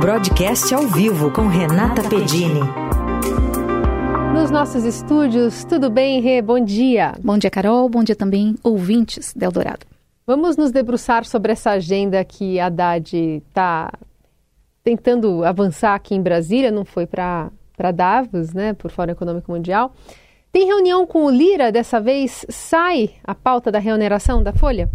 Broadcast ao vivo com Renata Pedini. Nos nossos estúdios, tudo bem, Rê? Bom dia. Bom dia, Carol. Bom dia também, ouvintes da Eldorado. Vamos nos debruçar sobre essa agenda que a Haddad está tentando avançar aqui em Brasília, não foi para Davos, né, por Fórum Econômico Mundial. Tem reunião com o Lira, dessa vez sai a pauta da reoneração da Folha?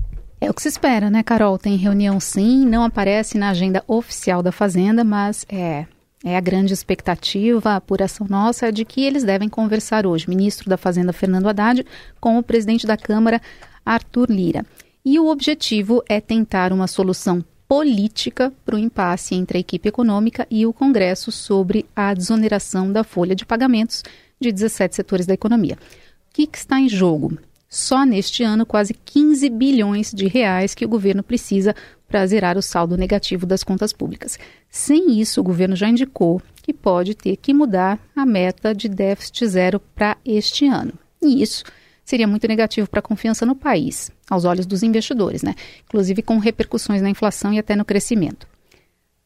É o que se espera, né, Carol? Tem reunião sim, não aparece na agenda oficial da Fazenda, mas é, é a grande expectativa, a apuração nossa é de que eles devem conversar hoje, ministro da Fazenda Fernando Haddad, com o presidente da Câmara Arthur Lira. E o objetivo é tentar uma solução política para o impasse entre a equipe econômica e o Congresso sobre a desoneração da folha de pagamentos de 17 setores da economia. O que, que está em jogo? Só neste ano, quase 15 bilhões de reais que o governo precisa para zerar o saldo negativo das contas públicas. Sem isso, o governo já indicou que pode ter que mudar a meta de déficit zero para este ano. E isso seria muito negativo para a confiança no país, aos olhos dos investidores, né? Inclusive com repercussões na inflação e até no crescimento.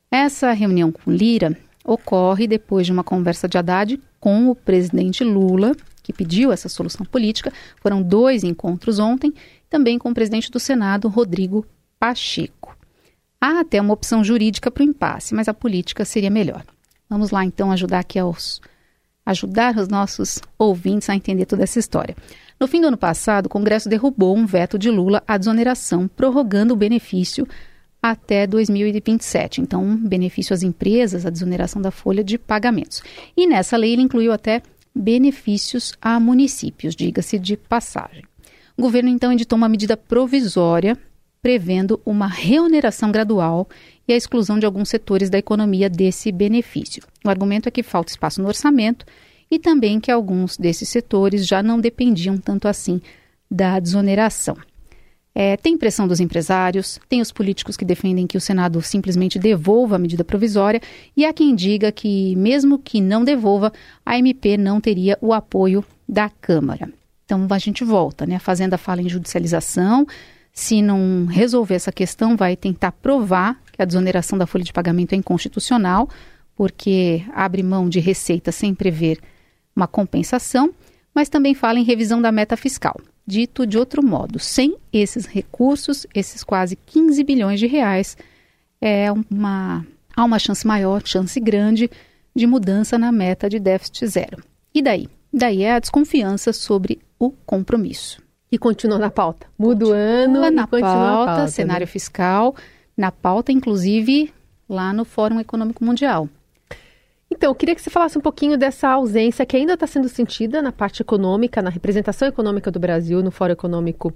Essa reunião com Lira ocorre depois de uma conversa de Haddad com o presidente Lula, que pediu essa solução política. Foram dois encontros ontem, também com o presidente do Senado, Rodrigo Pacheco. Há até uma opção jurídica para o impasse, mas a política seria melhor. Vamos lá então ajudar aqui aos ajudar os nossos ouvintes a entender toda essa história. No fim do ano passado, o Congresso derrubou um veto de Lula à desoneração, prorrogando o benefício até 2027. Então, benefício às empresas, a desoneração da folha de pagamentos. E nessa lei ele incluiu até benefícios a municípios, diga-se de passagem. O governo então editou uma medida provisória prevendo uma reoneração gradual e a exclusão de alguns setores da economia desse benefício. O argumento é que falta espaço no orçamento e também que alguns desses setores já não dependiam tanto assim da desoneração. É, tem pressão dos empresários, tem os políticos que defendem que o Senado simplesmente devolva a medida provisória, e há quem diga que, mesmo que não devolva, a MP não teria o apoio da Câmara. Então a gente volta, né? A Fazenda fala em judicialização. Se não resolver essa questão, vai tentar provar que a desoneração da folha de pagamento é inconstitucional, porque abre mão de receita sem prever uma compensação, mas também fala em revisão da meta fiscal. Dito de outro modo, sem esses recursos, esses quase 15 bilhões de reais, é uma, há uma chance maior, chance grande de mudança na meta de déficit zero. E daí? Daí é a desconfiança sobre o compromisso. E continua na pauta. Muda o ano na pauta, pauta, cenário né? fiscal, na pauta, inclusive lá no Fórum Econômico Mundial. Então, eu queria que você falasse um pouquinho dessa ausência que ainda está sendo sentida na parte econômica, na representação econômica do Brasil no Fórum Econômico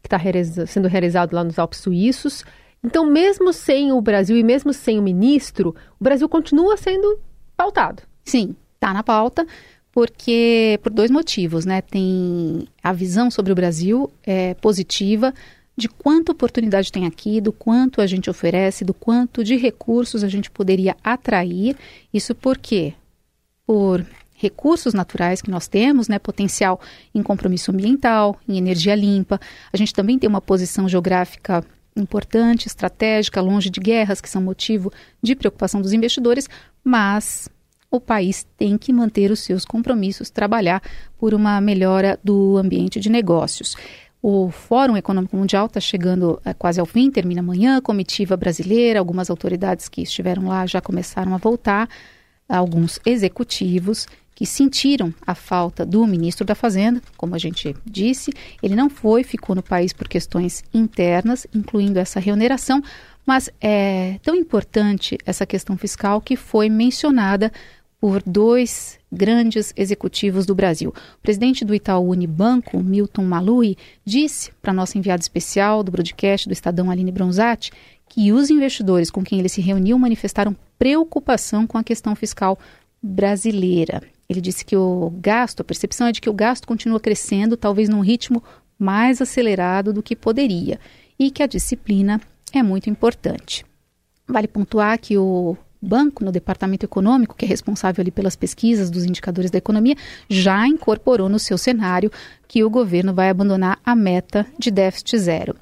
que está sendo realizado lá nos Alpes Suíços. Então, mesmo sem o Brasil e mesmo sem o ministro, o Brasil continua sendo pautado. Sim, está na pauta, porque por dois motivos, né? Tem a visão sobre o Brasil é positiva, de quanta oportunidade tem aqui, do quanto a gente oferece, do quanto de recursos a gente poderia atrair. Isso por quê? Por recursos naturais que nós temos, né, potencial em compromisso ambiental, em energia limpa. A gente também tem uma posição geográfica importante, estratégica, longe de guerras, que são motivo de preocupação dos investidores, mas o país tem que manter os seus compromissos, trabalhar por uma melhora do ambiente de negócios. O Fórum Econômico Mundial está chegando é, quase ao fim, termina amanhã. Comitiva brasileira, algumas autoridades que estiveram lá já começaram a voltar. Alguns executivos que sentiram a falta do ministro da Fazenda, como a gente disse. Ele não foi, ficou no país por questões internas, incluindo essa reoneração, mas é tão importante essa questão fiscal que foi mencionada por dois grandes executivos do Brasil. O presidente do Itaú Unibanco, Milton Malui, disse para nossa enviada especial do broadcast do Estadão, Aline Bronzatti, que os investidores com quem ele se reuniu manifestaram preocupação com a questão fiscal brasileira. Ele disse que o gasto, a percepção é de que o gasto continua crescendo, talvez num ritmo mais acelerado do que poderia, e que a disciplina é muito importante. Vale pontuar que o banco, no departamento econômico, que é responsável ali pelas pesquisas dos indicadores da economia, já incorporou no seu cenário que o governo vai abandonar a meta de déficit zero.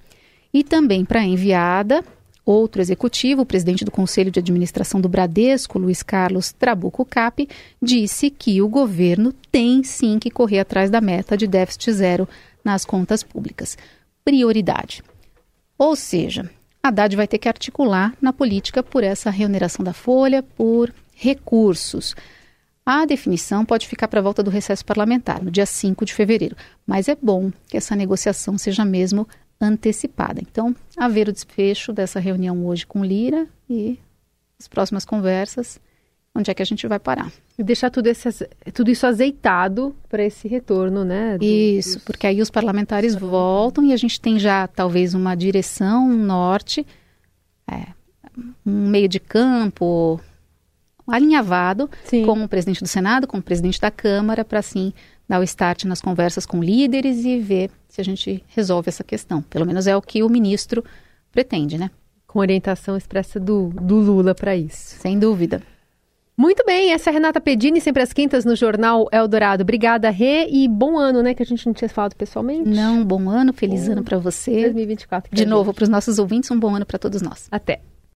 E também para a enviada, Outro executivo, o presidente do Conselho de Administração do Bradesco, Luiz Carlos Trabuco Cap, disse que o governo tem sim que correr atrás da meta de déficit zero nas contas públicas. Prioridade. Ou seja, Haddad vai ter que articular na política por essa remuneração da folha, por recursos. A definição pode ficar para a volta do recesso parlamentar, no dia 5 de fevereiro, mas é bom que essa negociação seja mesmo antecipada. Então, haver o desfecho dessa reunião hoje com Lira e as próximas conversas, onde é que a gente vai parar. E deixar tudo, esse, tudo isso azeitado para esse retorno, né? Do, isso, dos... porque aí os parlamentares voltam e a gente tem já talvez uma direção, um norte, é, um meio de campo alinhavado Sim. com o presidente do Senado, com o presidente da Câmara, para assim dar o start nas conversas com líderes e ver se a gente resolve essa questão. Pelo menos é o que o ministro pretende, né? Com orientação expressa do, do Lula para isso. Sem dúvida. Muito bem, essa é a Renata Pedini, sempre às quintas no Jornal Eldorado. Obrigada, Rê, e bom ano, né, que a gente não tinha falado pessoalmente. Não, bom ano, feliz bom. ano para você. 2024. De novo, para os nossos ouvintes, um bom ano para todos nós. Até.